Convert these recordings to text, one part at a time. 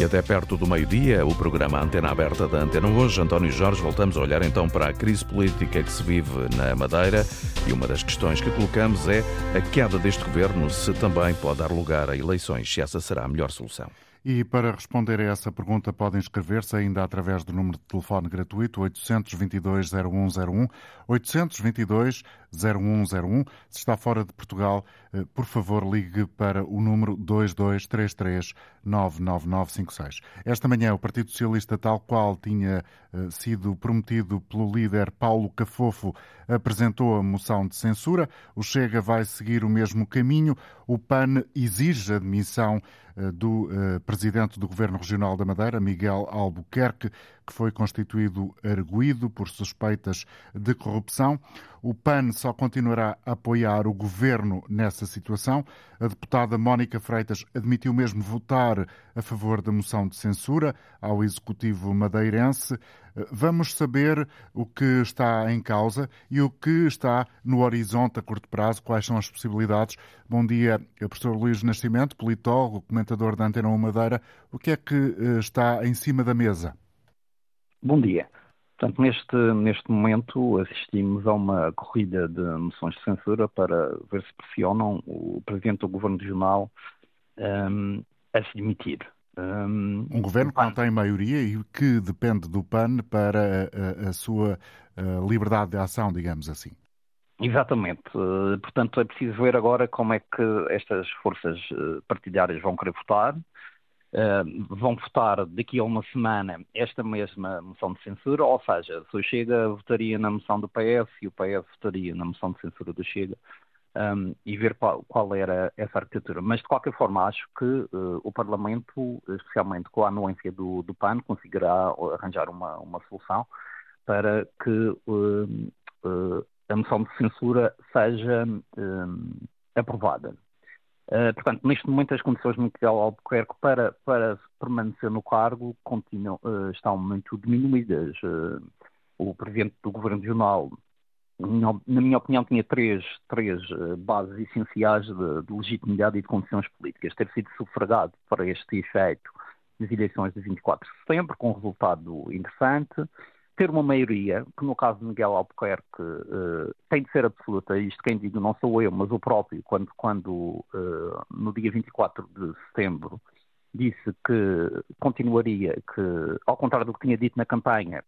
E até perto do meio-dia, o programa Antena Aberta da Antena Hoje. António Jorge, voltamos a olhar então para a crise política que se vive na Madeira e uma das questões que colocamos é a queda deste governo, se também pode dar lugar a eleições, se essa será a melhor solução. E para responder a essa pergunta podem inscrever-se ainda através do número de telefone gratuito 822-0101, 822-0101. Se está fora de Portugal, eh, por favor ligue para o número 2233-99956. Esta manhã o Partido Socialista, tal qual tinha eh, sido prometido pelo líder Paulo Cafofo, apresentou a moção de censura. O Chega vai seguir o mesmo caminho. O PAN exige a demissão eh, do presidente do Governo Regional da Madeira, Miguel Albuquerque, que foi constituído arguído por suspeitas de corrupção. O PAN só continuará a apoiar o governo nessa situação. A deputada Mónica Freitas admitiu mesmo votar a favor da moção de censura ao executivo madeirense. Vamos saber o que está em causa e o que está no horizonte a curto prazo, quais são as possibilidades. Bom dia, professor Luís Nascimento, politólogo, comentador da Antena 1 Madeira. O que é que eh, está em cima da mesa? Bom dia. Portanto, neste, neste momento assistimos a uma corrida de moções de censura para ver se pressionam o Presidente do Governo Regional um, a se demitir. Um, um governo que não tem maioria e que depende do PAN para a, a sua a liberdade de ação, digamos assim. Exatamente. Portanto, é preciso ver agora como é que estas forças eh, partidárias vão querer votar. Uh, vão votar daqui a uma semana esta mesma moção de censura, ou seja, se o Chega votaria na moção do PS e o PS votaria na moção de censura do Chega, um, e ver qual, qual, era essa arquitetura. Mas, de qualquer forma, acho que uh, o Parlamento, especialmente com a anuência do, do PAN, conseguirá arranjar uma, uma solução para que uh, uh, a moção de censura seja aprovada. Uh, portanto, neste momento as condições de Miguel Albuquerque para, para permanecer no cargo continuam, uh, estão muito diminuídas. Uh, o Presidente do Governo Regional, na minha opinião, tinha três, três bases essenciais de, de, legitimidade e de condições políticas. Ter sido sufragado para este efeito nas eleições de 24 de setembro, com um resultado interessante, ter uma maioria, que no caso de Miguel Albuquerque uh, tem de ser absoluta, isto quem digo não sou eu, mas o próprio, quando, quando uh, no dia 24 de setembro disse que continuaria, que ao contrário do que tinha dito na campanha,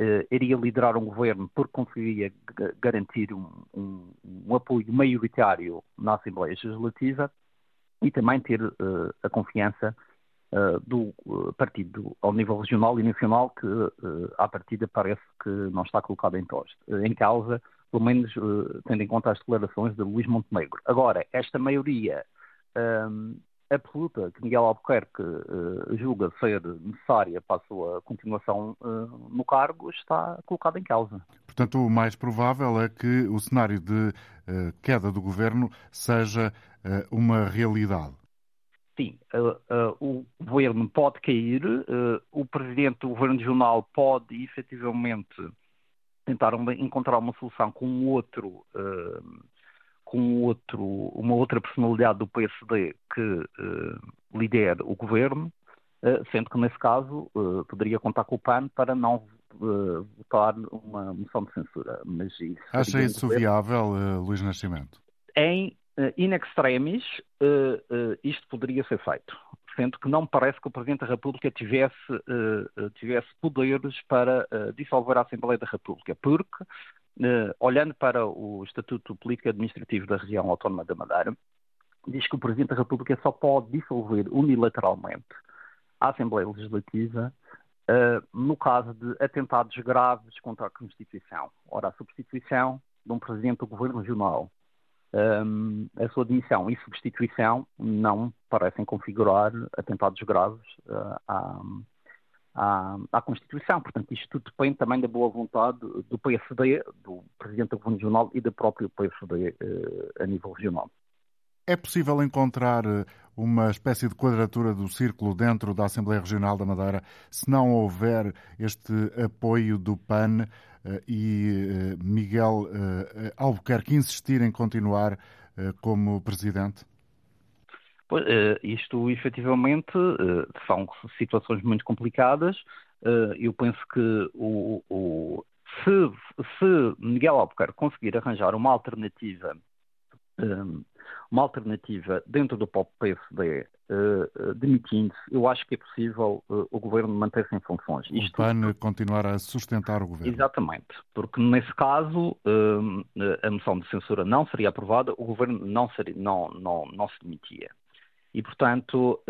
uh, iria liderar um governo porque conseguiria garantir um, um, um, apoio maioritário na Assembleia Legislativa e também ter a confiança do uh, partido ao nível regional e nacional que, uh, à partida, parece que não está colocado em, em causa, pelo menos tendo em conta as declarações de Luís Montenegro. Agora, esta maioria um, absoluta que Miguel Albuquerque uh, julga ser necessária para a sua continuação uh, no cargo está colocada em causa. Portanto, o mais provável é que o cenário de uh, queda do governo seja uma realidade sim, uh, uh, o governo pode cair, uh, o presidente do governo regional pode efetivamente tentar uma, encontrar uma solução com outro, com outro, uma outra personalidade do PSD que lidere o governo, sendo que nesse caso poderia contar com o PAN para não votar uma moção de censura. Mas isso Acha isso viável, Luís Nascimento? Em in extremis, uh, uh, isto poderia ser feito. Sendo que não me parece que o Presidente da República tivesse, tivesse poderes para dissolver a Assembleia da República, porque, olhando para o Estatuto Político Administrativo da Região Autónoma da Madeira, diz que o Presidente da República só pode dissolver unilateralmente a Assembleia Legislativa no caso de atentados graves contra a Constituição. Ora, a substituição de um Presidente do Governo Regional um, a sua demissão e substituição não parecem configurar atentados graves uh, à, à, à, Constituição. Portanto, isto tudo depende também da boa vontade do PSD, do Presidente do Governo Regional e do próprio PSD uh, a nível regional. É possível encontrar uh, uma espécie de quadratura do círculo dentro da Assembleia Regional da Madeira se não houver este apoio do PAN eh, e eh, Miguel eh, Albuquerque insistir em continuar como presidente? Pois, isto efetivamente são situações muito complicadas. Eu penso que o, o, se, se Miguel Albuquerque conseguir arranjar uma alternativa uma alternativa dentro do próprio PSD uh, demitindo-se, eu acho que é possível uh, o governo manter-se em funções. O PAN continuar a sustentar o governo. Exatamente, porque nesse caso uh, a moção de censura não seria aprovada, o governo não, seria, não, não, não se demitia. E, portanto,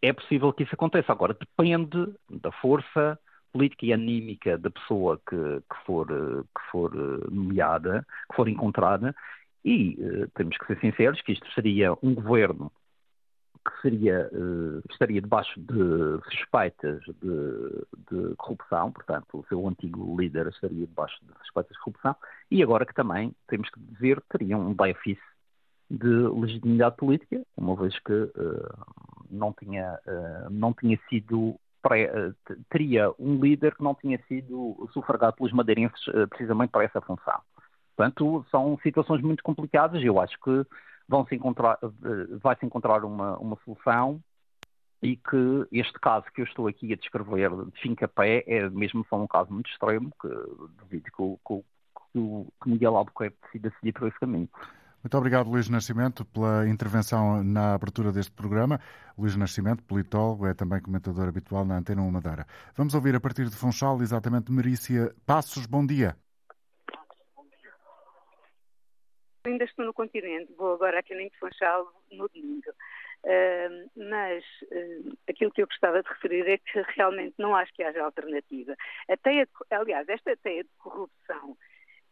é possível que isso aconteça. Agora, depende da força política e anímica da pessoa que, que for, que for nomeada, que for encontrada, e uh, temos que ser sinceros que isto seria um governo que seria, uh, estaria debaixo de suspeitas de, de, corrupção, portanto, o seu antigo líder estaria debaixo de suspeitas de corrupção, e agora que também, temos que dizer, teria um déficit de legitimidade política, uma vez que uh, não, tinha, não tinha sido pré, teria um líder que não tinha sido sufragado pelos madeirenses precisamente para essa função. Portanto, são situações muito complicadas e eu acho que vão -se encontrar, eh, vai-se encontrar uma, uma solução e que este caso que eu estou aqui a descrever de fim-capé é mesmo só um caso muito extremo que devido que, que, que Miguel Albuquerque decida seguir por esse caminho. Muito obrigado, Luís Nascimento, pela intervenção na abertura deste programa. Luís Nascimento, politólogo, é também comentador habitual na Antena 1 Madeira. Vamos ouvir a partir de Funchal, exatamente Merícia Passos. Bom dia. Ainda estou no continente, vou agora a Caminho de Funchal no domingo. Uh, mas uh, aquilo que eu gostava de referir é que realmente não acho que haja alternativa. A teia de, aliás, esta teia de corrupção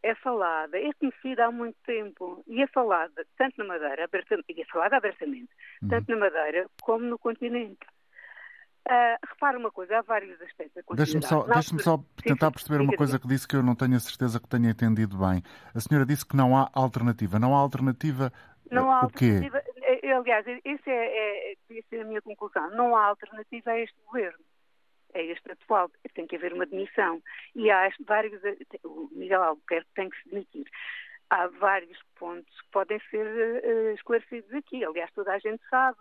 é falada, é conhecida há muito tempo e é falada tanto na Madeira, e é falada abertamente, uhum. tanto na Madeira como no continente. Uh, repara uma coisa, há vários aspectos a Deixe-me só, deixe só tentar perceber uma coisa que disse que eu não tenho a certeza que tenha entendido bem. A senhora disse que não há alternativa. Não há alternativa não há o quê? Alternativa, eh, aliás, essa é, é, é a minha conclusão. Não há alternativa a este governo. É este atual. Tem que haver uma demissão. E há vários... Eh, o Miguel Albuquerque tem que se demitir. Há vários pontos que podem ser uh, esclarecidos aqui. Aliás, toda a gente sabe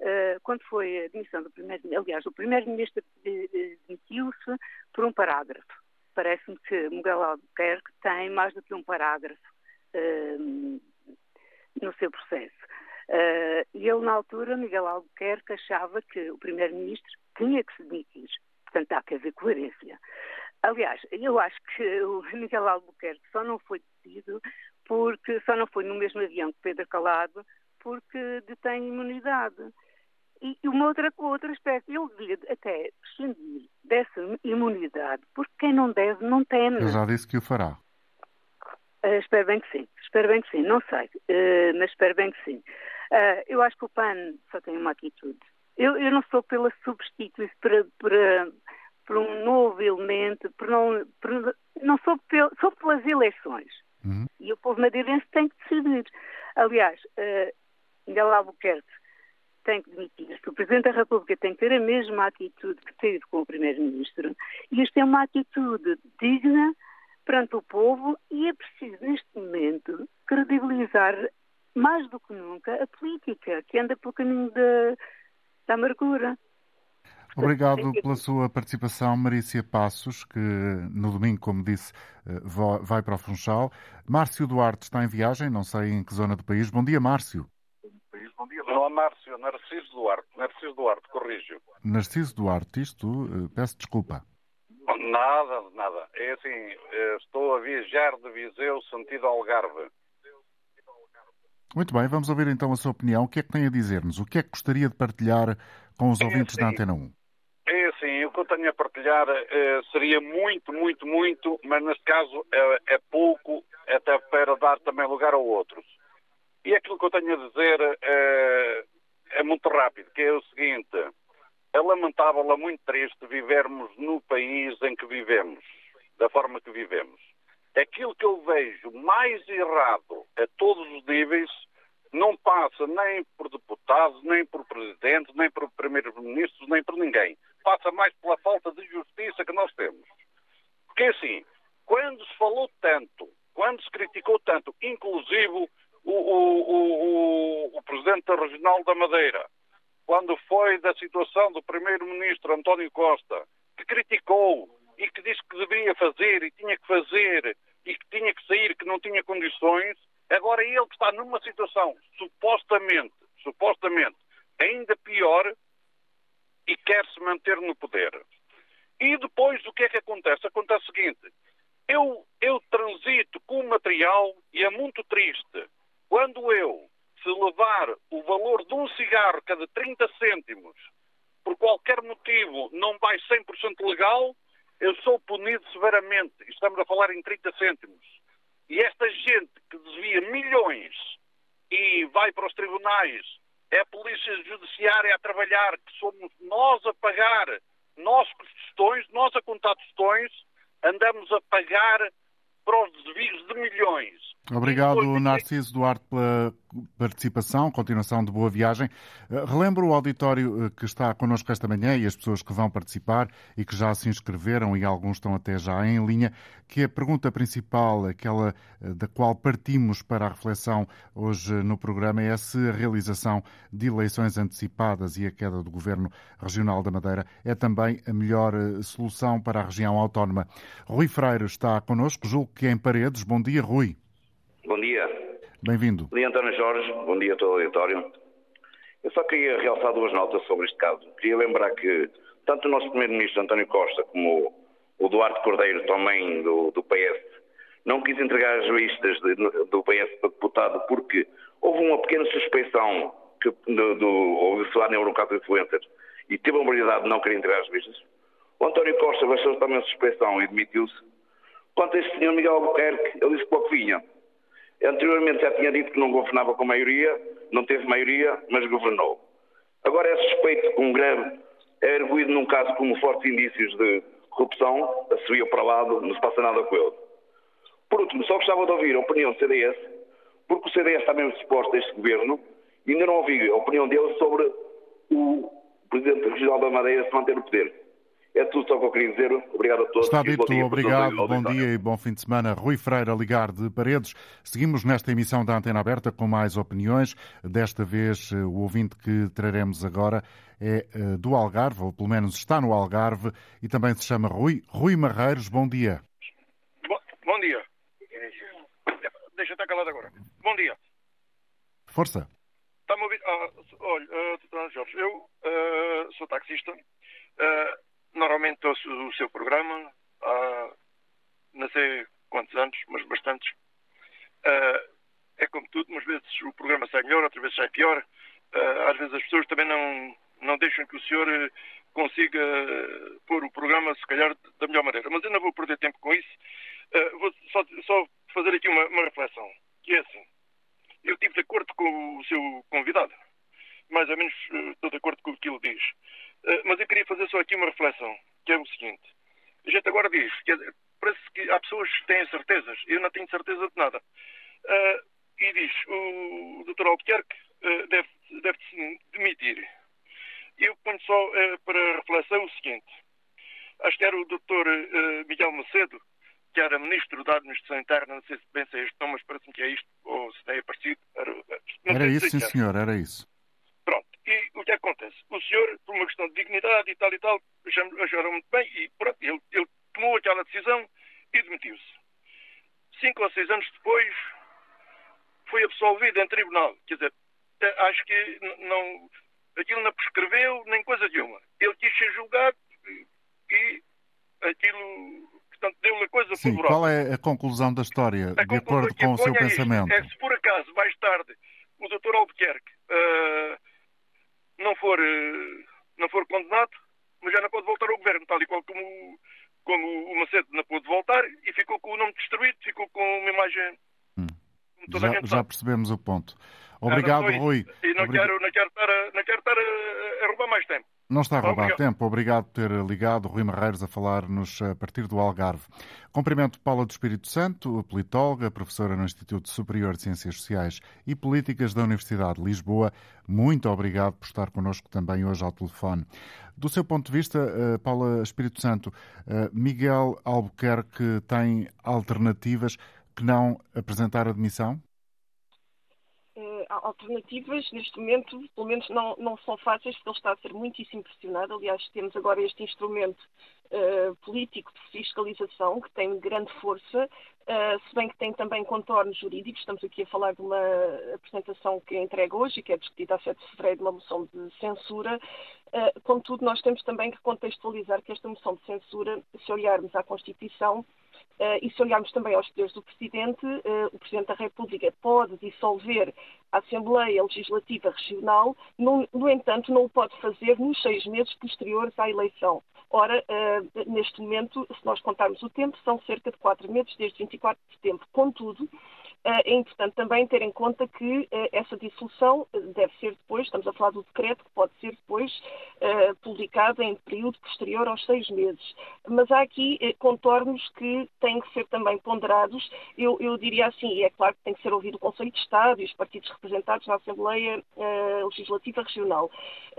Uh, quando foi a demissão do primeiro aliás, o primeiro-ministro demitiu-se por um parágrafo. Parece-me que Miguel Albuquerque tem mais do que um parágrafo no seu processo. E ele, na altura, Miguel Albuquerque, achava que o primeiro-ministro tinha que se demitir. Portanto, há que haver coerência. Aliás, eu acho que o Miguel Albuquerque só não foi detido porque só não foi no mesmo avião que Pedro Calado porque detém imunidade. E uma outra, outro aspecto, ele devia até prescindir dessa imunidade, porque quem não deve não teme. Eu já disse que o fará. Uh, espero bem que sim, espero bem que sim, não sei, uh, mas espero bem que sim. Uh, eu acho que o PAN só tem uma atitude. Eu, eu não sou pela substituição, para, para, para um novo elemento, por não, por, não sou, pel, sou pelas eleições. Uhum. E o povo madeirense tem que decidir. Aliás, uh, Albuquerque tem que demitir-se. O Presidente da República tem que ter a mesma atitude que teve com o Primeiro-Ministro. E isto é uma atitude digna perante o povo e é preciso, neste momento, credibilizar mais do que nunca a política, que anda pelo caminho da, da amargura. Obrigado pela sua participação, Marícia Passos, que no domingo, como disse, eh, vai para o Funchal. Márcio Duarte está em viagem, não sei em que zona do país. Bom dia, Márcio. Bom dia. Não é Márcio, Narciso Duarte. Narciso Duarte, corrijo. Narciso Duarte, isto, eh, peço desculpa. Nada, nada. É assim, eh, estou a viajar de Viseu sentido Algarve. Muito bem, vamos ouvir então a sua opinião. O que é que tem a dizer-nos? O que é que gostaria de partilhar com os é ouvintes assim, da Antena 1? O que eu tenho a partilhar eh, seria muito, muito, muito, mas neste caso é, é pouco, até para dar também lugar a outros. E aquilo que eu tenho a dizer é, é muito rápido, que é o seguinte. É lamentável, é muito triste vivermos no país em que vivemos, da forma que vivemos. Aquilo que eu vejo mais errado a todos os níveis não passa nem por deputados, nem por presidentes, nem por primeiros-ministros, nem por ninguém. Passa mais pela falta de justiça que nós temos. Porque assim, quando se falou tanto, quando se criticou tanto, inclusive o, o, o, o Presidente Regional da Madeira, quando foi da situação do Primeiro-Ministro António Costa, que criticou e que disse que deveria fazer e tinha que fazer e que tinha que sair, que não tinha condições, agora ele está numa situação supostamente, supostamente, ainda pior e quer se manter no poder. E depois o que é que acontece? Acontece o seguinte: eu, eu transito com material e é muito triste quando eu, se levar o valor de um cigarro cada 30 cêntimos, por qualquer motivo não vai 100% legal, eu sou punido severamente. Estamos a falar em 30 cêntimos. E esta gente que desvia milhões e vai para os tribunais, é a polícia judiciária a trabalhar, que somos nós a pagar, nós com os tostões, nós a contar tostões, andamos a pagar para os desvios de milhões. Obrigado, Narciso Duarte, pela participação. Continuação de boa viagem. Eh, relembro o auditório eh, que está connosco esta manhã e as pessoas que vão participar e que já se inscreveram e alguns estão até já em linha, que a pergunta principal, aquela eh, da qual partimos para a reflexão hoje no programa, é se a realização de eleições antecipadas e a queda do Governo Regional da Madeira é também a melhor solução para a região autónoma. Rui Freire está connosco, julgo que é em Paredes. Bom dia, Rui. Bom dia. Bem-vindo. Bom dia, António Jorge. Bom dia a todo o auditório. Eu só queria realçar duas notas sobre este caso. Queria lembrar que tanto o nosso Primeiro-Ministro António Costa como o Duarte Cordeiro, também do, do PS, não quis entregar as listas de, do PS para deputado porque houve uma pequena suspeição que, do, do, houve um caso de influencers e teve a mobilidade de não querer entregar as listas. O António Costa baixou também a suspeição e demitiu-se. Quanto a este senhor Miguel Albuquerque, ele disse que pouco vinha. Anteriormente já tinha dito que não governava com maioria, não teve maioria, mas governou. Agora é suspeito que um greve é erguido num caso como fortes indícios de corrupção, subiu para lado, não se passa nada com ele. Por último, só gostava de ouvir a opinião do CDS, porque o CDS está mesmo disposto a este governo, e ainda não ouvi a opinião dele sobre o Presidente Regional da Madeira se manter no poder. É tudo só o que eu queria dizer. Obrigado a todos. Está dito, dia, obrigado, bom dia e bom fim de semana. Rui Freire a ligar de Paredes. Seguimos nesta emissão da Antena Aberta com mais opiniões. Desta vez, eh, o ouvinte que traremos agora é eh, do Algarve, ou pelo menos está no Algarve, e também se chama Rui. Rui Marreiros, bom dia. Bom, bom dia. Deixa estar calado agora. Bom dia. Força. Está-me a ouvir? Ah, olha, uh, Jorge, eu uh, sou taxista. Uh, Normalmente ouço o seu programa há não sei quantos anos, mas bastantes. Uh, é como tudo, umas vezes o programa sai melhor, outras vezes sai pior. Uh, às vezes as pessoas também não, não deixam que o senhor eh, consiga pôr o programa, se calhar, da melhor maneira. Mas eu não vou perder tempo com isso. Uh, vou só, só, fazer aqui uma, uma reflexão, que é assim. Eu estive de acordo com o seu convidado. Mais ou menos estou de acordo com o que ele diz. Eh, mas eu queria fazer só aqui uma reflexão, que é o seguinte. A gente agora diz, que parece que há pessoas que têm certezas, eu não tenho certeza de nada. Uh, e diz, o Dr. Albuquerque uh, deve, deve se demitir. Eu ponho só uh, para reflexão o seguinte. Acho que era o Dr. Miguel Macedo, que era Ministro da Administração Interna, não sei se bem se é isto, não, mas parece-me que é isto, ou se é parecido. Era, era isso, sim, senhor, era isso. E o que acontece? O senhor, por uma questão de dignidade e tal e tal, acharam muito bem e pronto, ele, ele tomou aquela decisão e demitiu-se. Cinco ou seis anos depois, foi absolvido em tribunal. Quer dizer, acho que não, aquilo não prescreveu nem coisa nenhuma. Ele quis ser julgado e aquilo, portanto, deu-lhe a coisa Sim, favorável. Qual é a conclusão da história, a de acordo com o seu pensamento? É se por acaso, mais tarde, o Dr. Albuquerque uh, não for, eh, não for condenado, mas já não pode voltar ao governo, tal e qual como, como o Macedo não pôde voltar e ficou com o nome destruído, ficou com uma imagem. Hum. Já, já, percebemos o ponto. Obrigado, Rui. E não, quero, não, quero estar, a, não quero estar a, a roubar mais tempo. Não está a roubar Obrigado. tempo. Obrigado por ter ligado Rui Marreiros a falar-nos a partir do Algarve. Cumprimento Paula do Espírito Santo, politóloga, professora no Instituto Superior de Ciências Sociais e Políticas da Universidade de Lisboa. Muito obrigado por estar connosco também hoje ao telefone. Do seu ponto de vista, eh, Paula Espírito Santo, eh, Miguel Albuquerque tem alternativas que não apresentar admissão? Alternativas, neste momento, pelo menos não, não são fáceis, porque ele está a ser muitíssimo pressionado. Aliás, temos agora este instrumento uh, político de fiscalização, que tem grande força, uh, se bem que tem também contornos jurídicos. Estamos aqui a falar de uma apresentação que é entregue hoje e que é discutida a 7 de fevereiro, de uma moção de censura. Uh, contudo, nós temos também que contextualizar que esta moção de censura, se olharmos à Constituição, Uh, e se olharmos também aos poderes do Presidente, uh, o Presidente da República pode dissolver a Assembleia Legislativa Regional, no, no, entanto, não o pode fazer nos seis meses posteriores à eleição. Ora, uh, neste momento, se nós contarmos o tempo, são cerca de quatro meses, desde 24 de setembro. Contudo, é importante também ter em conta que essa dissolução deve ser depois, estamos a falar do decreto, que pode ser depois publicado em período posterior aos seis meses. Mas há aqui contornos que têm que ser também ponderados. Eu, eu diria assim, e é claro que tem que ser ouvido o Conselho de Estado e os partidos representados na Assembleia Legislativa Regional.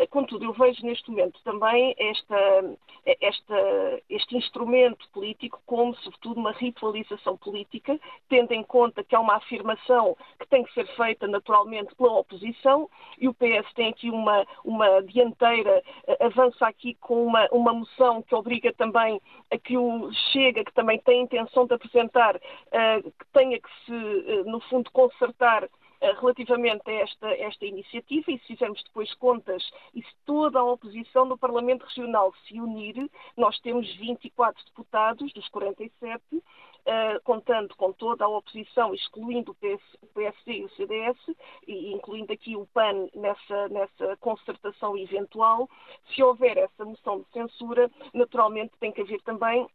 contudo, eu vejo neste momento também esta, esta, este instrumento político como, sobretudo, uma ritualização política, tendo em conta que há uma uma afirmação que tem que ser feita naturalmente pela oposição e o PS tem aqui uma, uma dianteira, eh, avança aqui com uma, uma moção que obriga também a que o Chega, que também tem a intenção de apresentar, uh, que tenha que se, uh, no fundo, consertar relativamente a esta, esta iniciativa e se fizermos depois contas e se toda a oposição do Parlamento Regional se unir, nós temos 24 deputados dos 47 uh, contando com toda a oposição, excluindo o, PS, o PSD e o CDS, e incluindo aqui o PAN nessa, nessa concertação eventual, se houver essa moção de censura, naturalmente tem que haver também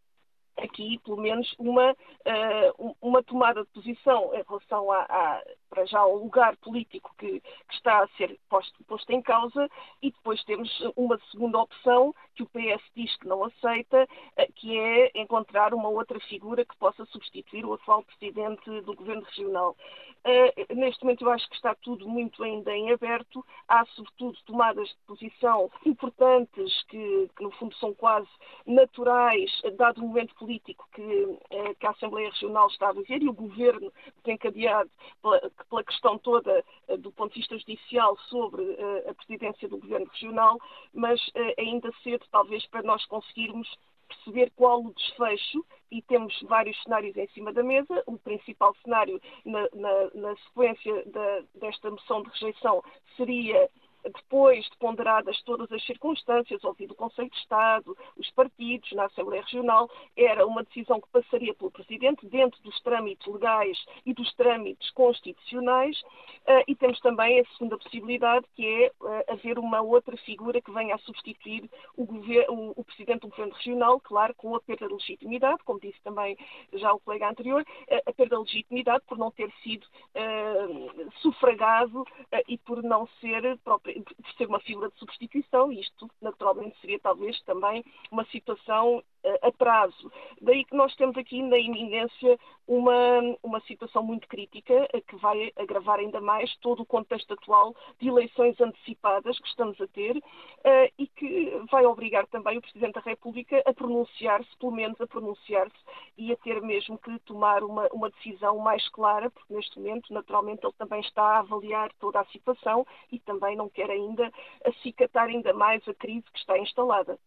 aqui, pelo menos, uma, uh, uma tomada de posição em relação a, a, para já ao lugar político que, que está a ser posto, posto, em causa e depois temos uma segunda opção que o PS diz que não aceita, uh, que é encontrar uma outra figura que possa substituir o atual presidente do governo regional. Uh, neste momento eu acho que está tudo muito ainda em aberto. Há, sobretudo, tomadas de posição importantes que, que no fundo, são quase naturais, dado o momento político que, eh, que, a Assembleia Regional está a viver e o governo desencadeado pela, pela questão toda eh, do ponto de vista judicial sobre eh, a presidência do governo regional, mas ainda cedo, talvez, para nós conseguirmos perceber qual o desfecho e temos vários cenários em cima da mesa. O principal cenário na, na, na sequência da, desta moção de rejeição seria depois de ponderadas todas as circunstâncias, ouvido o Conselho de Estado, os partidos na Assembleia Regional, era uma decisão que passaria pelo Presidente dentro dos trâmites legais e dos trâmites constitucionais uh, e temos também a segunda possibilidade que é uh, haver uma outra figura que venha a substituir o, o, o, Presidente do Governo Regional, claro, com a perda de legitimidade, como disse também já o colega anterior, uh, a perda de legitimidade por não ter sido sufragado e por não ser próprio ser uma figura de substituição, e isto naturalmente seria talvez também uma situação a prazo. Daí que nós temos aqui na iminência uma, uma situação muito crítica que vai agravar ainda mais todo o contexto atual de eleições antecipadas que estamos a ter uh, e que vai obrigar também o Presidente da República a pronunciar-se, pelo menos a pronunciar-se e a ter mesmo que tomar uma, uma decisão mais clara, porque neste momento, naturalmente, ele também está a avaliar toda a situação e também não quer ainda acicatar ainda mais a crise que está instalada.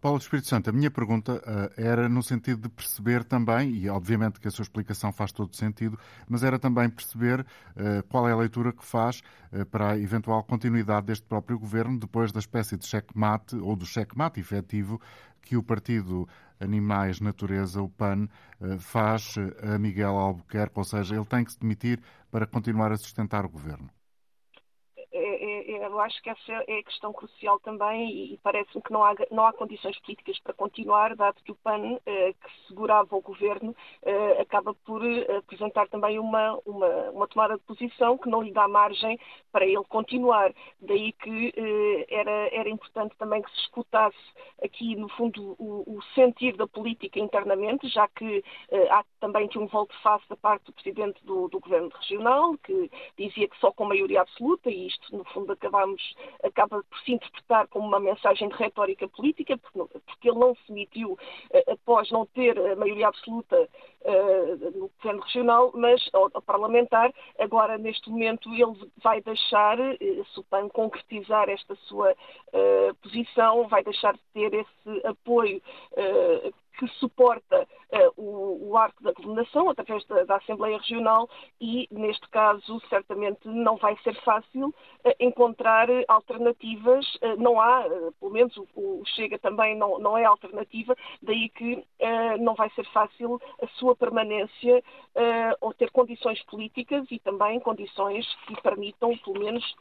Paulo Espírito Santo, a minha pergunta uh, era no sentido de perceber também, e obviamente que a sua explicação faz todo sentido, mas era também perceber uh, qual é a leitura que faz uh, para a eventual continuidade deste próprio governo depois da espécie de checkmate ou do checkmate efetivo que o partido Animais Natureza, o PAN, faz a Miguel Albuquerque, ou seja, ele tem que se demitir para continuar a sustentar o governo eu acho que essa é a questão crucial também e parece-me que não há, não há condições políticas para continuar, dado que o PAN, eh, que segurava o governo, eh, acaba por eh, apresentar também uma, uma, uma, tomada de posição que não lhe dá margem para ele continuar. Daí que era, era importante também que se escutasse aqui, no fundo, o, o sentir da política internamente, já que há também que um volte-face da parte do presidente do, do governo regional, que dizia que só com maioria absoluta, e isto, no fundo, acabamos, acaba por se interpretar como uma mensagem de retórica política, porque, ele não se emitiu uh, após não ter a maioria absoluta uh, no governo regional, mas ao, parlamentar, agora neste momento ele vai deixar, se o concretizar esta sua posição, vai deixar de ter esse apoio que suporta uh, o, o, arco da governação através da, da, Assembleia Regional e, neste caso, certamente não vai ser fácil uh, encontrar alternativas. Uh, não há, pelo menos o, o, Chega também não, não é alternativa, daí que não vai ser fácil a sua permanência ou ter condições políticas e também condições que permitam, pelo menos,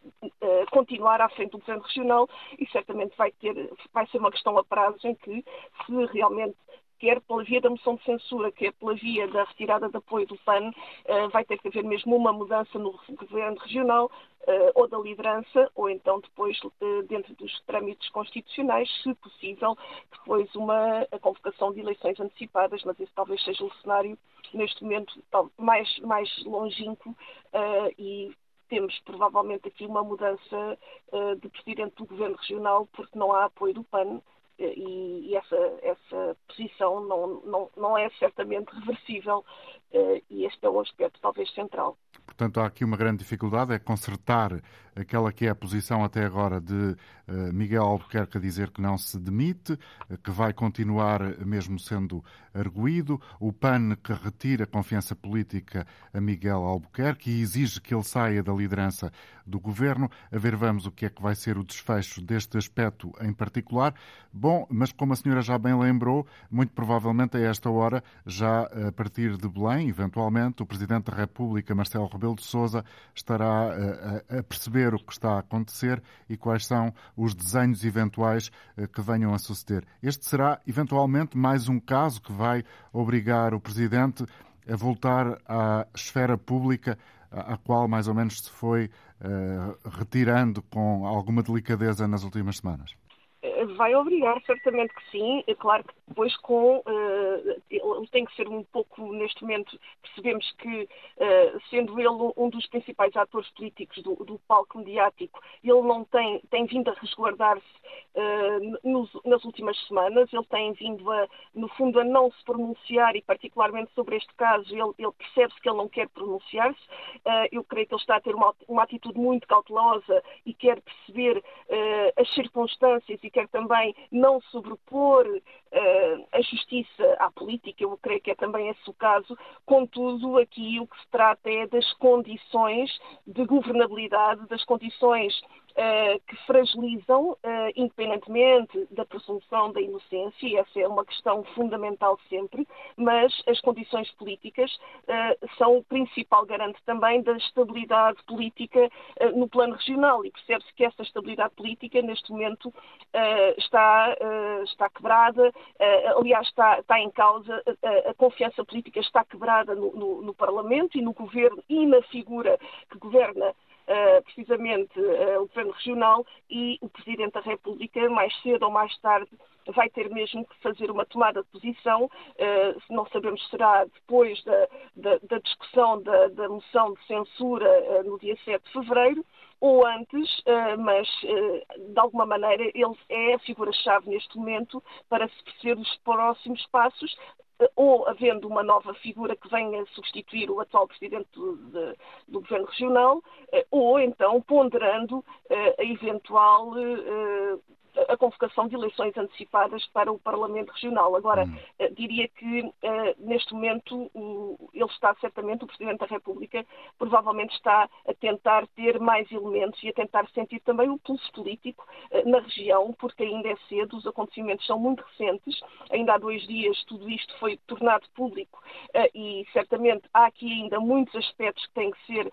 continuar à frente do governo regional e certamente vai ter, vai ser uma questão a prazo em que, se realmente quer pela via da moção de censura, quer pela via da retirada de apoio do PAN, eh, vai ter que haver mesmo uma mudança no governo regional eh, ou da liderança, ou então depois, eh, dentro dos trâmites constitucionais, se possível, depois uma convocação de eleições antecipadas, mas esse talvez seja o cenário, neste momento, mais, mais longínquo e temos provavelmente aqui uma mudança de presidente do governo regional porque não há apoio do PAN e, essa, essa posição não, não, não é certamente reversível e este é o aspecto talvez central. Portanto, há aqui uma grande dificuldade, é consertar aquela que é a posição até agora de uh, Miguel Albuquerque a dizer que não se demite, uh, que vai continuar mesmo sendo arguído, o PAN que retira confiança política a Miguel Albuquerque e exige que ele saia da liderança do governo. A ver, vamos o que é que vai ser o desfecho deste aspecto em particular. Bom, mas como a senhora já bem lembrou, muito provavelmente a esta hora, já a partir de Belém, eventualmente, o Presidente da República, Marcelo Rebelo de Sousa, estará a, a perceber o que está a acontecer e quais são os desenhos eventuais eh, que venham a suceder. Este será, eventualmente, mais um caso que vai obrigar o Presidente a voltar à esfera pública à qual mais ou menos se foi uh, retirando com alguma delicadeza nas últimas semanas? Vai obrigar, certamente que sim. É claro que depois com uh, ele tem que ser um pouco, neste momento, percebemos que, uh, sendo ele um dos principais atores políticos do, do palco mediático, ele não tem, tem vindo a resguardar-se uh, nas últimas semanas, ele tem vindo, a, no fundo, a não se pronunciar e, particularmente sobre este caso, ele, ele percebe-se que ele não quer pronunciar-se. eu creio que ele está a ter uma, uma atitude muito cautelosa e quer perceber as circunstâncias e quer também não sobrepor uh, a justiça à política, eu creio que é também esse o caso. Contudo, aqui o que se trata é das condições de governabilidade, das condições uh, que fragilizam, uh, independentemente da presunção da inocência, e essa é uma questão fundamental sempre, mas as condições políticas uh, são o principal garante também da estabilidade política no plano regional, e percebe-se que essa estabilidade política, neste momento, está, está quebrada, aliás, está, está em causa, a confiança política está quebrada no, no, no Parlamento e no governo e na figura que governa uh, precisamente uh, o governo regional e o Presidente da República, mais cedo ou mais tarde, vai ter mesmo que fazer uma tomada de posição, uh, não sabemos se será depois da, da, da discussão da, da, moção de censura no dia 7 de fevereiro, ou antes, mas de alguma maneira ele é a figura-chave neste momento para se perceber os próximos passos, ou havendo uma nova figura que venha substituir o atual presidente do, de, do governo regional, eh, ou então ponderando eh, a eventual eh, a convocação de eleições antecipadas para o Parlamento Regional. Agora, hum. Eh, diria que uh, neste momento ele está certamente, o Presidente da República, provavelmente está a tentar ter mais elementos e a tentar sentir também o pulso político uh, na região, porque ainda é cedo, os acontecimentos são muito recentes, ainda há dois dias tudo isto foi tornado público e certamente há aqui ainda muitos aspectos que têm que ser,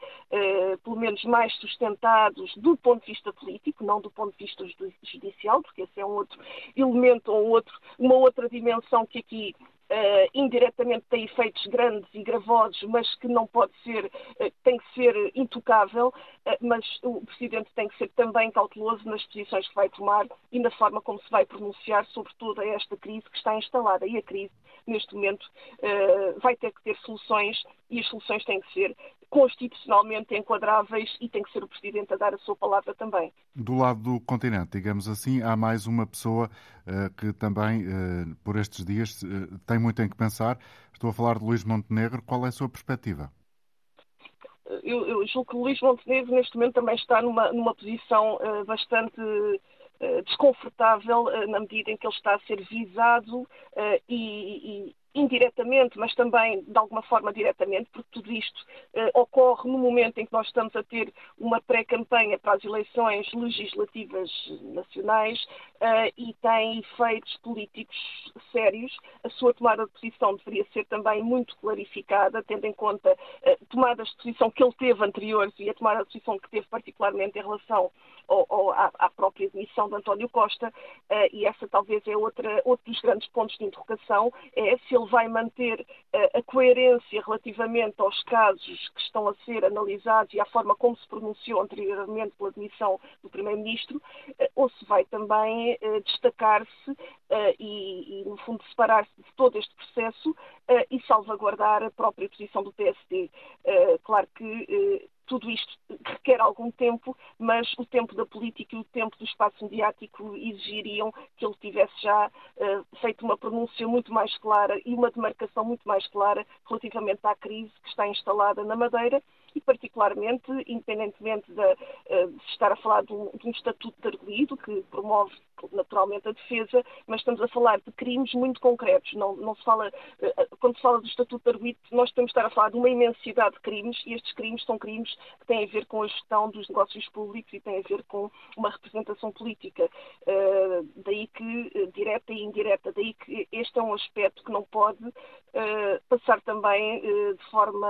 pelo menos, mais sustentados do ponto de vista político, não do ponto de vista judicial porque esse é um outro elemento ou outro, uma outra dimensão que aqui Uh, indiretamente tem efeitos grandes e gravosos, mas que não pode ser, uh, tem que ser intocável, uh, mas o Presidente tem que ser também cauteloso nas posições que vai tomar e na forma como se vai pronunciar sobre toda esta crise que está instalada. E a crise neste momento uh, vai ter que ter soluções e as soluções têm que ser constitucionalmente enquadráveis e tem que ser o Presidente a dar a sua palavra também. Do lado do continente, digamos assim, há mais uma pessoa uh, que também, uh, por estes dias, uh, tem muito em que pensar. Estou a falar de Luís Montenegro. Qual é a sua perspectiva? Eu, eu julgo que Luís Montenegro, neste momento, também está numa, numa posição bastante desconfortável na medida em que ele está a ser visado e, e indiretamente, mas também de alguma forma diretamente, porque tudo isto ocorre no momento em que nós estamos a ter uma pré-campanha para as eleições legislativas nacionais e tem efeitos políticos sérios. A sua tomada de posição deveria ser também muito clarificada, tendo em conta uh, tomadas de posição que ele teve anteriores e a tomada de posição que teve particularmente em relação ao, ao, à, à, própria demissão de António Costa, e essa talvez é outra, outro dos grandes pontos de interrogação, é se ele vai manter uh, a coerência relativamente aos casos que estão a ser analisados e à forma como se pronunciou anteriormente pela admissão do Primeiro-Ministro, uh, ou se vai também uh, destacar-se e, e, no fundo, separar-se de todo este processo e salvaguardar a própria posição do PSD. claro que tudo isto requer algum tempo, mas o tempo da política e o tempo do espaço mediático exigiriam que ele tivesse já uh, feito uma pronúncia muito mais clara e uma demarcação muito mais clara relativamente à crise que está instalada na Madeira e, particularmente, independentemente de, uh, de estar a falar de um, de um estatuto de arguído que promove naturalmente a defesa, mas estamos a falar de crimes muito concretos. Não, não se fala, uh, quando se fala do estatuto de arguído, nós temos de estar a falar de uma imensidade de crimes e estes crimes são crimes que têm a ver com a gestão dos negócios públicos e têm a ver com uma representação política. Uh, daí que, direta e indireta, daí que este é um aspecto que não pode passar também de forma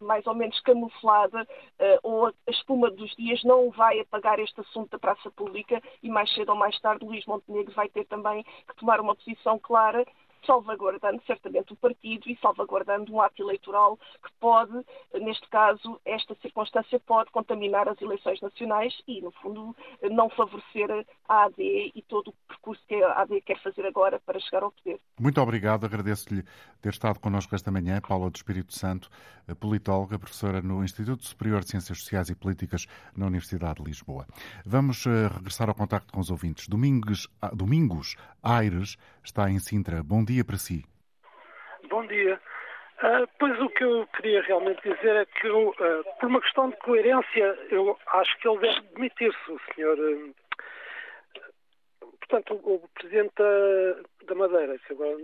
mais ou menos camuflada, uh, ou a espuma dos dias não vai apagar este assunto da praça pública e mais cedo ou mais tarde Luís Montenegro vai ter também que tomar uma posição clara salvaguardando certamente o partido e salvaguardando um ato eleitoral que pode, neste caso, esta circunstância pode contaminar as eleições nacionais e, no fundo, não favorecer a AD e todo o percurso que a AD quer fazer agora para chegar ao poder. Muito obrigado, agradeço-lhe ter estado connosco esta manhã, Paula do Espírito Santo, politóloga, professora no Instituto Superior de Ciências Sociais e Políticas na Universidade de Lisboa. Vamos eh, regressar ao contacto com os ouvintes. Domingos, ah, Domingos Aires está em Sintra. Bom dia dia para si. Bom dia. Uh, pois o que eu queria realmente dizer é que, eu, uh, por uma questão de coerência, eu acho que ele deve demitir-se, o senhor. Uh, portanto, o, o, presidente da, da Madeira, que agora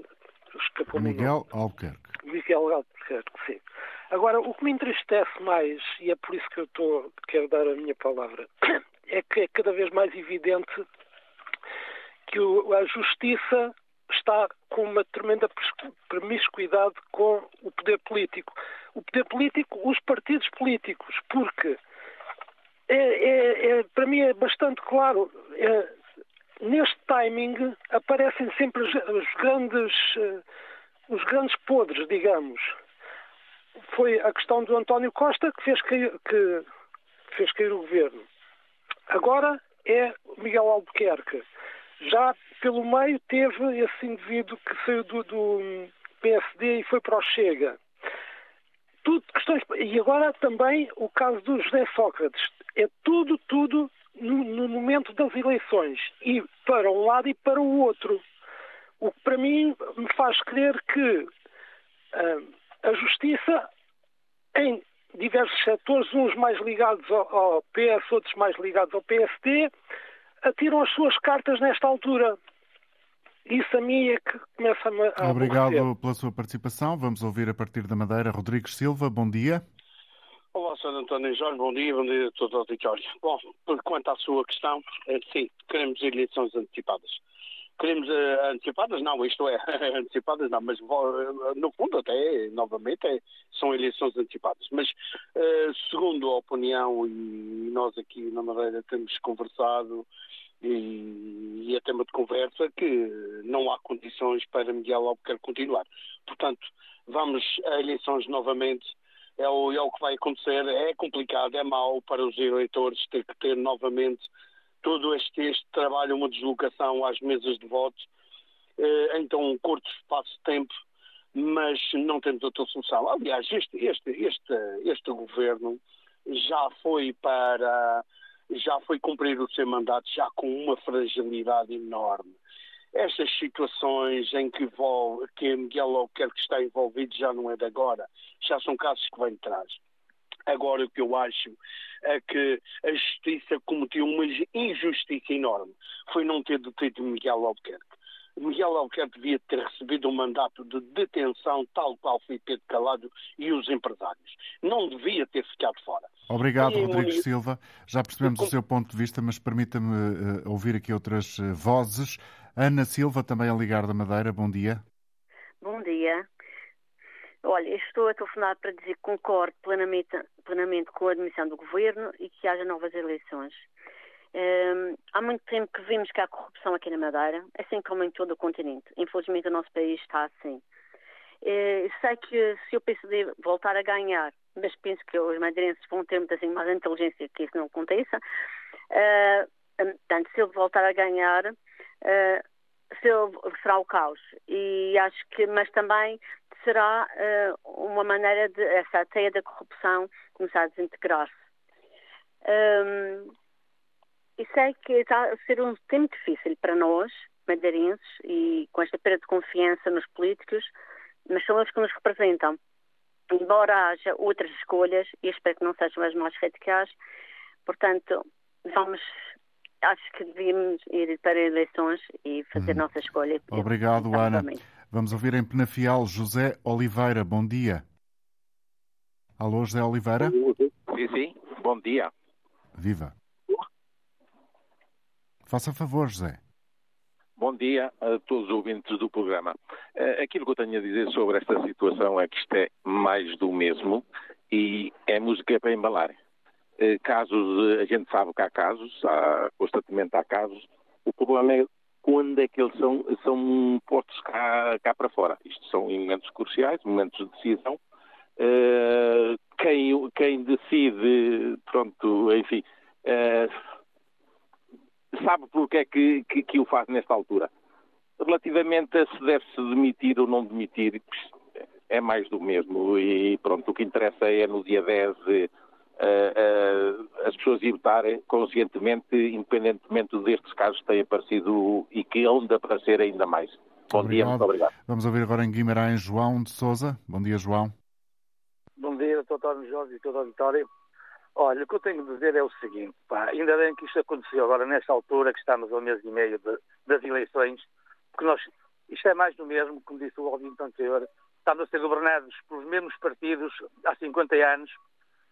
escapou Miguel Albuquerque. Miguel Albuquerque, sim. Agora, o que me entristece mais, e é por isso que eu estou, quero dar a minha palavra, é que é cada vez mais evidente que o, a justiça está com uma tremenda promiscuidade com o poder político. O poder político, os partidos políticos, porque é, é, é, para mim é bastante claro. É, neste timing aparecem sempre os, os grandes, uh, os grandes podres, digamos. Foi a questão do António Costa que fez cair, que fez cair o governo. Agora é Miguel Albuquerque. Já pelo meio teve esse indivíduo que saiu do, do PSD e foi para o Chega. Tudo questões. E agora também o caso do José Sócrates. É tudo, tudo no, no momento das eleições. E para um lado e para o outro. O que para mim me faz crer que uh, a justiça, em diversos setores, uns mais ligados ao, ao PS, outros mais ligados ao PSD, atiram as suas cartas nesta altura. Isso a mim é que começa a. Obrigado aborrecer. pela sua participação. Vamos ouvir a partir da Madeira Rodrigues Silva. Bom dia. Olá, Sr. António Jorge, bom dia, bom dia a todos os auditórios. Bom, quanto à sua questão, é sim, queremos eleições antecipadas. Queremos uh, antecipadas? Não, isto é, antecipadas não, mas uh, no fundo até, novamente, é, são eleições antecipadas. Mas, uh, segundo a opinião, e nós aqui na Madeira temos conversado, e, e é tema de conversa que não há condições para Miguel Albuquerque continuar. Portanto, vamos a eleições novamente. É o, é o que vai acontecer. É complicado, é mau para os eleitores ter que ter novamente todo este, este trabalho, uma deslocação às mesas de voto. uh, em tão curto espaço de tempo, mas não temos outra solução. Aliás, este, este, este, este governo já foi para já foi cumprir o seu mandato já com uma fragilidade enorme. Estas situações em que, que Miguel Albuquerque está envolvido já não é de agora, já são casos que vêm de trás. Agora, o que eu acho é que a justiça cometeu uma injustiça enorme. Foi não ter detido Miguel Albuquerque. Miguel Albuquerque devia ter recebido um mandato de detenção, tal qual foi Pedro Calado e os empresários. Não devia ter ficado fora. Obrigado, e Rodrigo Silva. Já percebemos o seu ponto de vista, mas permita-me uh, ouvir aqui outras uh, vozes. Ana Silva, também a ligar da Madeira, bom dia. Bom dia. Olha, estou a telefonar para dizer que concordo plenamente, plenamente com a admissão do governo e que haja novas eleições. Um, há muito tempo que vemos que há corrupção aqui na Madeira, assim como em todo o continente. Infelizmente, o nosso país está assim. Uh, sei que se o PSD voltar a ganhar, mas penso que os madeirenses vão ter muita assim, mais inteligência que isso não aconteça, uh, portanto, se ele voltar a ganhar, uh, será o caos. E acho que, mas também será uh, uma maneira de essa teia da corrupção começar a desintegrar-se. Um, e sei que está a ser um tempo difícil para nós, madeirenses, e com esta perda de confiança nos políticos, mas são eles que nos representam. Embora haja outras escolhas, e espero que não sejam as mais radicais, portanto, vamos acho que devíamos ir para eleições e fazer hum. nossa escolha. Obrigado, Ana. Vamos ouvir em Penafiel José Oliveira. Bom dia. Alô, José Oliveira? Sim, sim. Bom dia. Viva. Faça favor, José. Bom dia a todos os ouvintes do programa. Eh, aquilo que eu tenho a dizer sobre esta situação é que isto é mais do mesmo e é música para embalar. Eh, casos, a gente sabe que há casos, há, constantemente há casos. O problema é quando é que eles são, são postos cá, cá para fora. Isto são momentos cruciais, momentos de decisão. Uh, quem, quem decide, pronto, enfim, uh, sabe porque é que, que, que, o faz nesta altura. Relativamente a se deve-se demitir ou não demitir, é mais do mesmo. E pronto, o que interessa é no dia 10 uh, uh, as pessoas ir votarem conscientemente, independentemente destes casos que têm aparecido e que hão de aparecer ainda mais. Bom obrigado. dia, muito obrigado. Vamos ouvir agora em Guimarães João de Souza. Bom dia, João. Bom dia, Dr. António Jorge e toda a Vitória. Olha, o que eu tenho de dizer é o seguinte, pá, ainda bem que isto aconteceu agora nesta altura, que estamos a mês e meio de, das eleições, porque nós, isto é mais do mesmo, como disse o ouvinte anterior, estamos a ser governados pelos mesmos partidos há 50 anos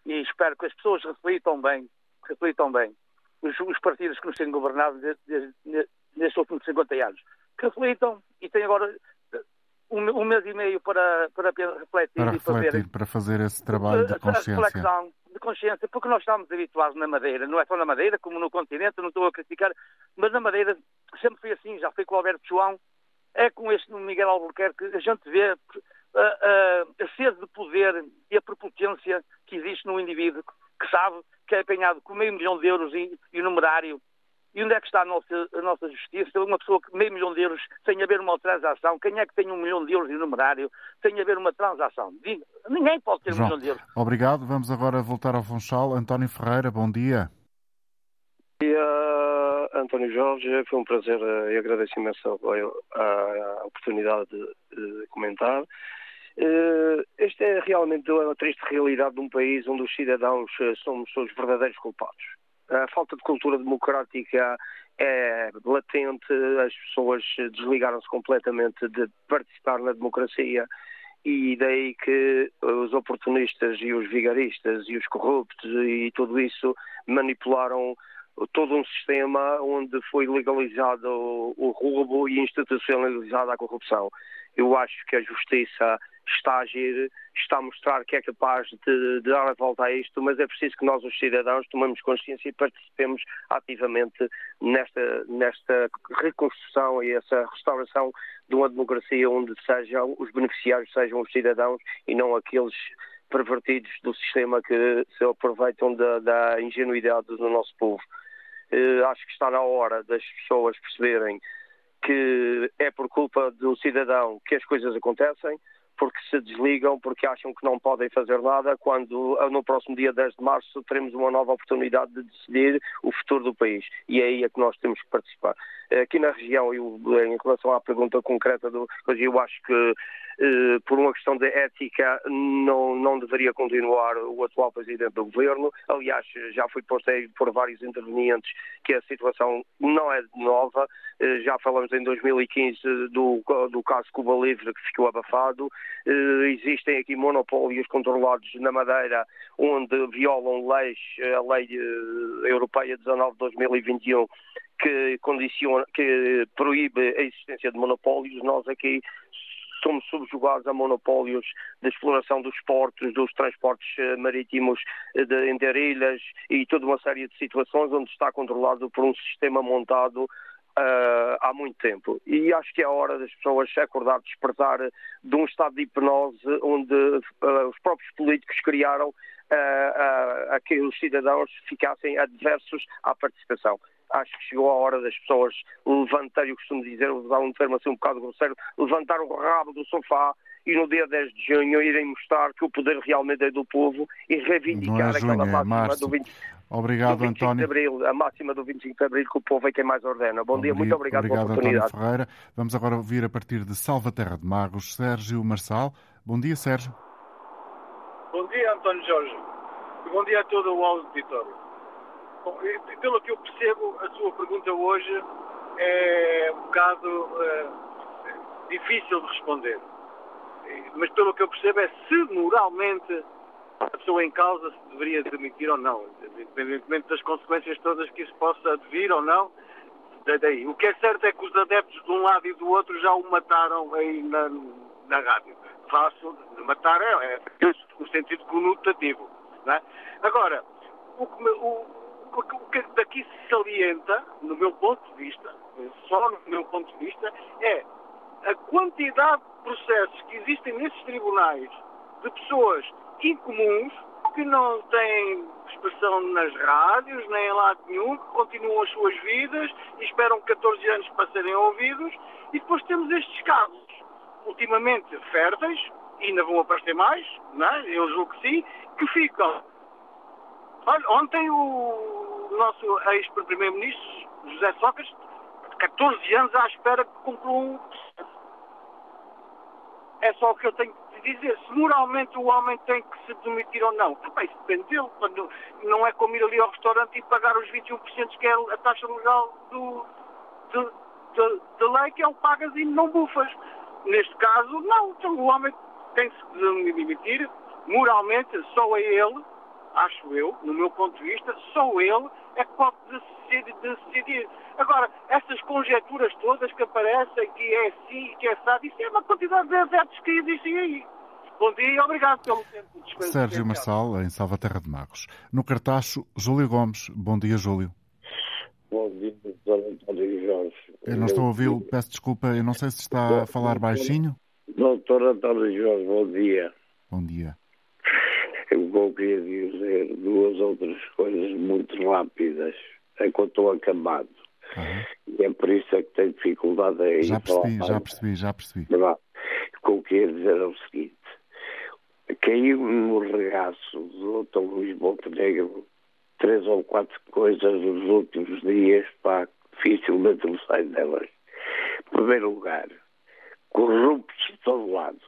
e espero que as pessoas reflitam bem, reflitam bem, os, os partidos que nos têm governado desde, desde, nestes últimos 50 anos, que reflitam e têm agora um, um, mês e meio para, para refletir para e fazer, para fazer esse trabalho de consciência. reflexão de consciência, porque nós estamos habituados na Madeira, não é só na Madeira, como no continente, não estou a criticar, mas na Madeira sempre foi assim, já foi com o Alberto João, é com este Miguel Albuquerque, a gente vê a, a, sede de poder e a prepotência que existe no indivíduo, que sabe que é apanhado com meio milhão de euros e, e numerário e onde é que está a nossa, a nossa justiça? Uma pessoa que meio milhão de euros sem haver uma transação, quem é que tem um milhão de euros de numerário sem haver uma transação? Ninguém pode ter João, um milhão de euros. Obrigado. Vamos agora voltar ao Funchal. António Ferreira, bom dia. Bom dia, António Jorge. Foi um prazer eh, e agradeço imenso a, oportunidade de, de comentar. Uh, esta é realmente uma triste realidade de um país onde os cidadãos eh, somos os verdadeiros culpados a falta de cultura democrática é latente, as pessoas desligaram-se completamente de participar na democracia e daí que os oportunistas e os vigaristas e os corruptos e tudo isso manipularam todo um sistema onde foi legalizado o roubo e institucionalizada a corrupção. Eu acho que a justiça está a agir, está a mostrar que é capaz de, de, dar a volta a isto, mas é preciso que nós, os cidadãos, tomemos consciência e participemos ativamente nesta, nesta reconstrução e essa restauração de uma democracia onde sejam os beneficiários sejam os cidadãos e não aqueles pervertidos do sistema que se aproveitam da, da ingenuidade do nosso povo. Uh, acho que está na hora das pessoas perceberem que é por culpa do cidadão que as coisas acontecem, porque se desligam, porque acham que não podem fazer nada, quando no próximo dia 10 de março teremos uma nova oportunidade de decidir o futuro do país. E é aí é que nós temos que participar. Aqui na região, eu, em relação à pergunta concreta, do, eu acho que eh, por uma questão de ética, não, não deveria continuar o atual presidente do governo. Aliás, já foi posto aí por vários intervenientes que a situação não é nova. Eh, já falamos em 2015 do, do caso Cuba Livre, que ficou abafado. Eh, existem aqui monopólios controlados na Madeira, onde violam leis, a lei europeia 19 de 2021 que condiciona, que proíbe a existência de monopólios, nós aqui somos subjugados a monopólios de exploração dos portos, dos transportes eh, marítimos eh, de interilhas e toda uma série de situações onde está controlado por um sistema montado Uh, há muito tempo. E acho que é hora das pessoas acordar, despertar de um estado de hipnose onde uh, os próprios políticos criaram uh, a que os cidadãos ficassem adversos à participação acho que chegou a hora das pessoas levantarem, eu costumo dizer, usar um termo assim um bocado grosseiro, levantar o rabo do sofá e no dia 10 de junho irem mostrar que o poder realmente é do povo e reivindicar é junho, aquela é máxima é do 20, Obrigado, do 25 António. de Abril, a máxima do 25 de Abril, que o povo é quem mais ordena. Bom dia, muito obrigado, obrigado pela oportunidade. António Ferreira. Vamos agora ouvir a partir de Salvaterra de Magos, Sérgio Marçal. Bom dia, Sérgio. Bom dia, António Jorge. E bom dia a todo o auditório. Pelo que eu percebo, a sua pergunta hoje é um bocado é, difícil de responder. Mas pelo que eu percebo é se moralmente a pessoa em causa se deveria demitir ou não, independentemente das consequências todas que isso possa vir ou não. Daí. O que é certo é que os adeptos de um lado e do outro já o mataram aí na, na rádio. Faço, matar é, é no sentido conotativo. É? Agora, o, o, o que daqui se salienta, no meu ponto de vista, só no meu ponto de vista, é a quantidade de processos que existem nesses tribunais de pessoas incomuns que não têm expressão nas rádios, nem em lado nenhum, que continuam as suas vidas e esperam 14 anos para serem ouvidos. E depois temos estes casos, ultimamente férteis, ainda vão aparecer mais, não é? eu julgo que sim, que ficam Olha, ontem o nosso ex-primeiro-ministro, José Sócrates, 14 anos à espera que conclua um. É só o que eu tenho que dizer. Se moralmente o homem tem que se demitir ou não, Epá, isso depende dele. Quando não é como ir ali ao restaurante e pagar os 21% que é a taxa legal do, de, de, de lei, que é o pagas e não bufas. Neste caso, não. Então o homem tem que se demitir. Moralmente, só a ele acho eu, no meu ponto de vista, só ele é que pode decidir. Agora, essas conjecturas todas que aparecem, que é assim, que é assado, isso é uma quantidade de adeptos que existem aí. Bom dia e obrigado pelo tempo de Sérgio Marçal, em Salvaterra de Magos. No Cartacho, Júlio Gomes. Bom dia, Júlio. Bom dia, doutor António Jorge. Eu não estou a ouvi-lo, peço desculpa, eu não sei se está a falar baixinho. Doutor António Jorge, bom dia. Bom dia eu queria dizer duas outras coisas muito rápidas. É que eu estou acamado. Uhum. E é por isso é que tenho dificuldade em já percebi, falar. Já percebi, já percebi. O que eu queria dizer é o seguinte. Caiu no regaço do Dr. Luís Montenegro três ou quatro coisas nos últimos dias, pá, dificilmente me sai delas. Em primeiro lugar, corruptos de todo lado.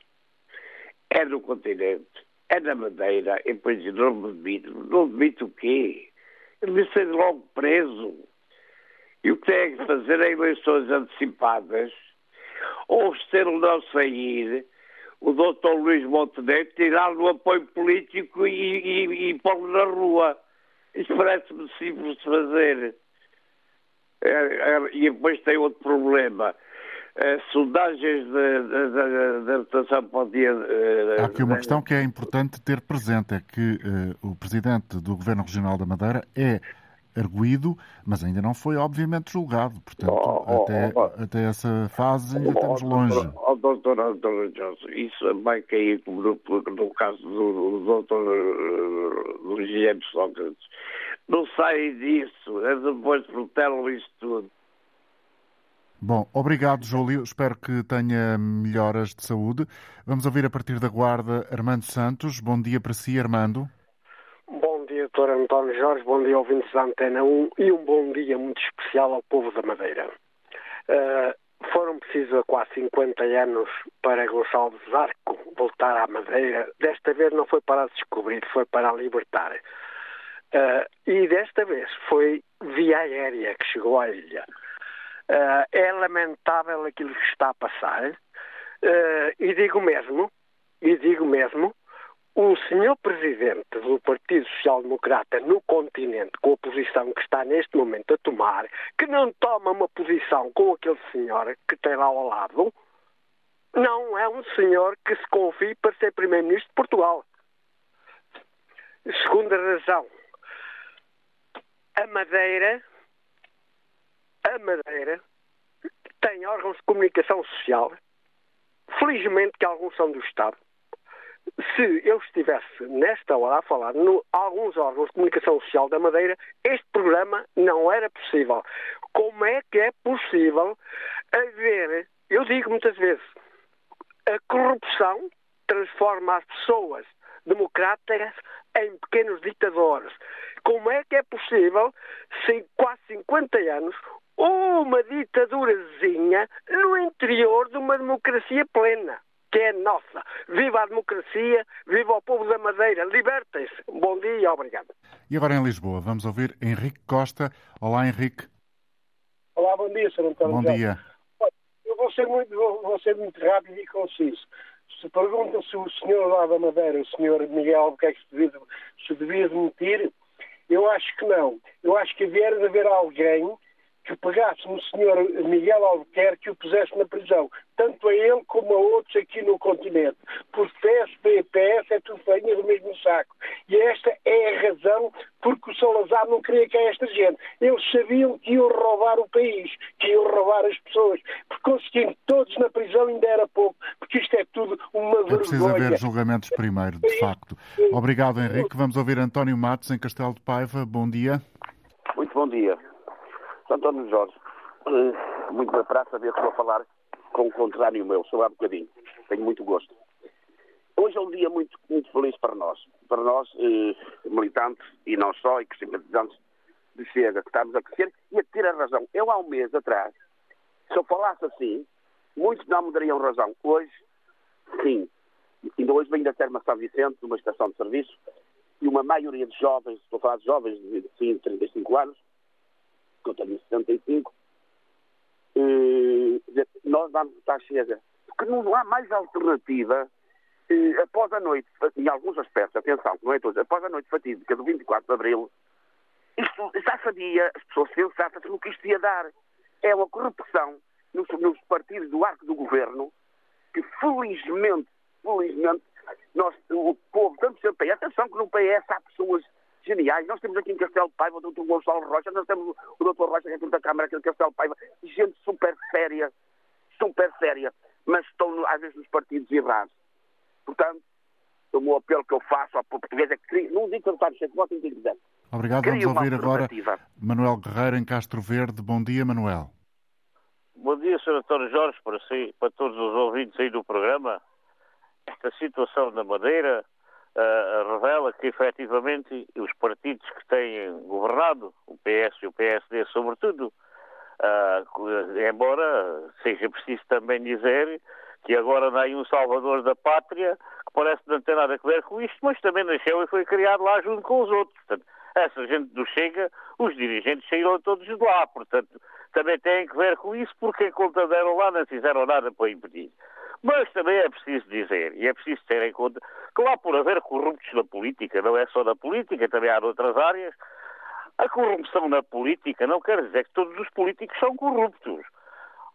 É no continente, é na Madeira, depois não me demito. Não demito o quê? Ele deve ser logo preso. E o que tem que fazer é eleições antecipadas, ou se ele não sair, o doutor Luís Montenegro tirar-lhe o apoio político e, e, e pô-lo na rua. Isso parece-me simples de fazer. É, é, e depois tem outro problema. Uh, sondagens da votação para o dia. Uh, Há aqui uma questão que é importante ter presente: é que uh, o presidente do Governo Regional da Madeira é arguído, mas ainda não foi, obviamente, julgado. Portanto, oh, oh, até, oh, até essa fase ainda estamos longe. Oh, doutor Antônio Johnson, isso vai cair como no, no caso do, do doutor uh, Guilherme Sócrates. Não sai disso, é depois protelam isso tudo. Bom, obrigado, Júlio. Espero que tenha melhoras de saúde. Vamos ouvir a partir da Guarda Armando Santos. Bom dia para si, Armando. Bom dia, Dr. António Jorge. Bom dia, ouvintes da Antena 1. E um bom dia muito especial ao povo da Madeira. Uh, foram precisos quase 50 anos para Gonçalves Arco voltar à Madeira. Desta vez não foi para descobrir, foi para libertar. Uh, e desta vez foi via aérea que chegou à ilha. Uh, é lamentável aquilo que está a passar. Uh, e digo mesmo, e digo mesmo, o senhor presidente do Partido Social Democrata no continente, com a posição que está neste momento a tomar, que não toma uma posição com aquele senhor que tem lá ao lado, não é um senhor que se confie para ser primeiro-ministro de Portugal. Segunda razão, a Madeira a Madeira tem órgãos de comunicação social, felizmente que alguns são do Estado. Se eu estivesse nesta hora a falar em alguns órgãos de comunicação social da Madeira, este programa não era possível. Como é que é possível haver, eu digo muitas vezes, a corrupção transforma as pessoas democráticas em pequenos ditadores. Como é que é possível, sem quase 50 anos, uma ditadurazinha no interior de uma democracia plena, que é nossa. Viva a democracia, viva o povo da Madeira, libertem-se. Bom dia e obrigado. E agora em Lisboa, vamos ouvir Henrique Costa. Olá, Henrique. Olá, bom dia, Sr. António. Bom dia. Eu vou ser, muito, vou, vou ser muito rápido e conciso. Se perguntam se o senhor lá da Madeira, o senhor Miguel Albuquerque, se devia, se devia demitir, eu acho que não. Eu acho que havia de haver alguém que pegasse no senhor Miguel Albuquerque e o pusesse na prisão, tanto a ele como a outros aqui no continente. Porque PSP e PS é tudo farinha do mesmo saco. E esta é a razão porque o Salazar não queria que esta gente. Eles sabiam que iam roubar o país, que iam roubar as pessoas. Por conseguinte, todos na prisão ainda era pouco, porque isto é tudo uma vergonha. É preciso haver julgamentos primeiro, de facto. Obrigado, Henrique. Vamos ouvir António Matos, em Castelo de Paiva. Bom dia. Muito bom dia. António Jorge, eh, muito para saber que estou a falar com o contrário meu, sou há bocadinho. Tenho muito gosto. Hoje é um dia muito, muito feliz para nós. Para nós, eh, militantes, e não só, e que simpatizantes de Chega, que estamos a crescer e a ter a razão. Eu, há um mês atrás, se eu falasse assim, muitos não me dariam razão. Hoje, sim. Ainda hoje venho da Terma São Vicente, numa estação de serviço, e uma maioria de jovens, estou a falar de jovens de 5, 35 anos, que eu tenho 75, eh, nós vamos estar chega. Porque não há mais alternativa eh, após a noite, em alguns aspectos, atenção, não é todos, após a noite fatídica do 24 de Abril, isto já sabia, as pessoas sensatas, no que isto ia dar. É uma corrupção nos, nos partidos do arco do governo que felizmente, felizmente, nós, o povo, tanto o PS, atenção que no PS há pessoas geniais. Nós temos aqui em Castelo Paiva o Dr. Gonçalo Rocha, nós temos o Dr. Rocha, que é da Câmara aqui de Castelo Paiva, gente super séria, super séria, mas estão às vezes nos partidos errados. Portanto, o meu apelo que eu faço ao português é que não digo que eu estou cheio, votem quem quiser. Obrigado, vamos ouvir agora Manuel Guerreiro em Castro Verde. Bom dia, Manuel. Bom dia, Sr. António Jorge, para si, para todos os ouvintes aí do programa. Esta situação da Madeira uh, revela que efetivamente os partidos que têm governado, o PS e o PSD sobretudo, uh, embora seja preciso também dizer que agora dá aí um salvador da pátria que parece não ter nada a ver com isto, mas também nasceu e foi criado lá junto com os outros. Portanto, essa gente do Chega, os dirigentes saíram todos de lá, portanto, também têm que ver com isso, porque conta deram lá não fizeram nada para impedir. Mas também é preciso dizer, e é preciso ter em conta, que lá por haver corruptos na política, não é só na política, também há outras áreas, a corrupção na política não quer dizer que todos os políticos são corruptos.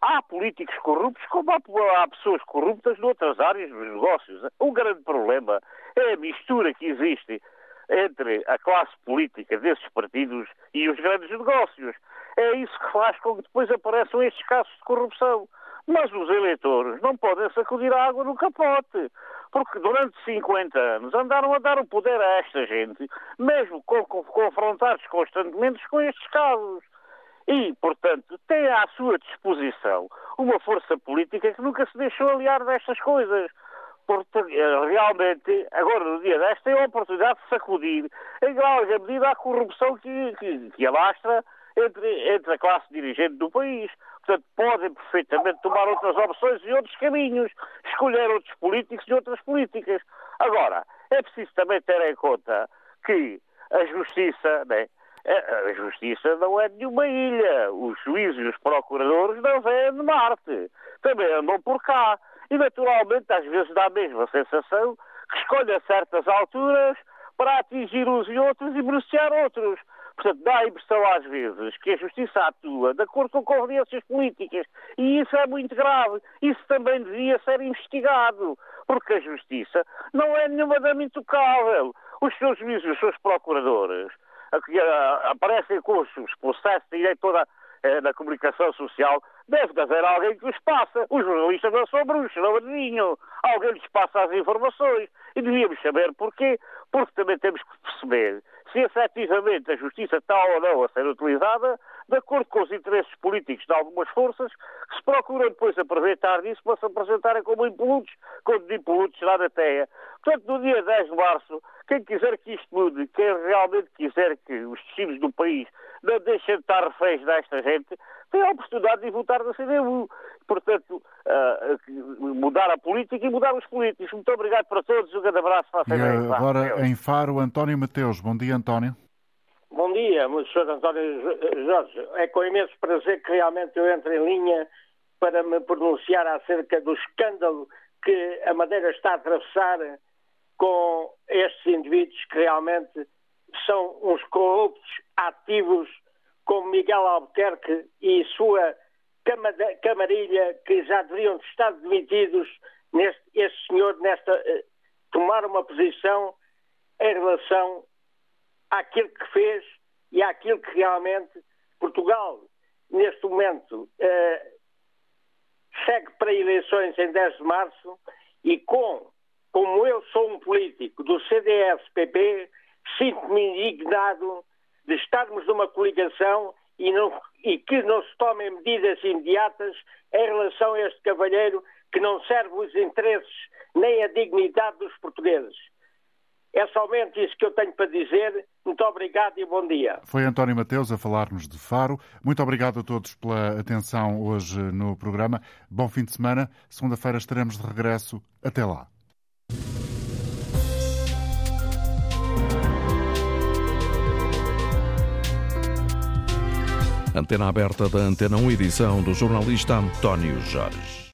Há políticos corruptos como há, há pessoas corruptas noutras áreas dos negócios. O grande problema é a mistura que existe entre a classe política desses partidos e os grandes negócios. É isso que faz com que depois apareçam estes casos de corrupção. Mas os eleitores não podem sacudir a água no capote, porque durante 50 anos andaram a dar o poder a esta gente, mesmo confrontados constantemente com estes casos. E, portanto, tem à sua disposição uma força política que nunca se deixou aliar destas coisas. Porque eh, realmente, agora no dia deste, tem a oportunidade de sacudir em grande medida a corrupção que, que, que alastra entre, entre a classe dirigente do país. Portanto, podem perfeitamente tomar outras opções e outros caminhos, escolher outros políticos e outras políticas. Agora, é preciso também ter em conta que a justiça, né, a justiça não é nenhuma ilha. Os juízes e os procuradores não vêm de Marte. Também andam por cá. E, naturalmente, às vezes dá a mesma sensação que escolhem certas alturas para atingir uns e outros e beneficiar outros. Portanto, dá a impressão às vezes que a justiça atua de acordo com conveniências políticas e isso é muito grave. Isso também devia ser investigado, porque a justiça não é nenhumamente intocável. Os seus juízes os seus procuradores que aparecem com os processos e toda eh, na comunicação social, deve haver alguém que os passa. Os jornalistas não são bruxos, não adivinham. Alguém lhes passa as informações. E devíamos saber porquê, porque também temos que perceber se efetivamente a justiça está ou não a ser utilizada de acordo com os interesses políticos de algumas forças que se procuram depois aproveitar disso para se apresentarem como impolutos, quando impolutos lá na terra. Portanto, no dia 10 de março, quem quiser que isto mude, quem realmente quiser que os destinos do país não deixem de estar reféns desta gente, tem a oportunidade de votar na CDU. Portanto, uh, mudar a política e mudar os políticos. Muito obrigado para todos. Um grande abraço para a E agora em Faro, António Mateus. Bom dia, António. Bom dia, Sr. António Jorge. É com imenso prazer que realmente eu entro em linha para me pronunciar acerca do escândalo que a Madeira está a atravessar com estes indivíduos que realmente são uns corruptos ativos como Miguel Albuquerque e sua camarilha que já deveriam estar demitidos neste, este senhor nesta uh, tomar uma posição em relação àquilo que fez e àquilo que realmente Portugal neste momento uh, segue para eleições em 10 de março e com como eu sou um político do CDS-PP, sinto-me indignado de estarmos numa coligação e, não, e, que não se tomem medidas imediatas em relação a este cavalheiro que não serve os interesses nem a dignidade dos portugueses. É somente isso que eu tenho para dizer. Muito obrigado e bom dia. Foi António Mateus a falar-nos de Faro. Muito obrigado a todos pela atenção hoje no programa. Bom fim de semana. Segunda-feira estaremos de regresso. Até lá. Antena aberta da Antena 1, edição do jornalista António Jorge.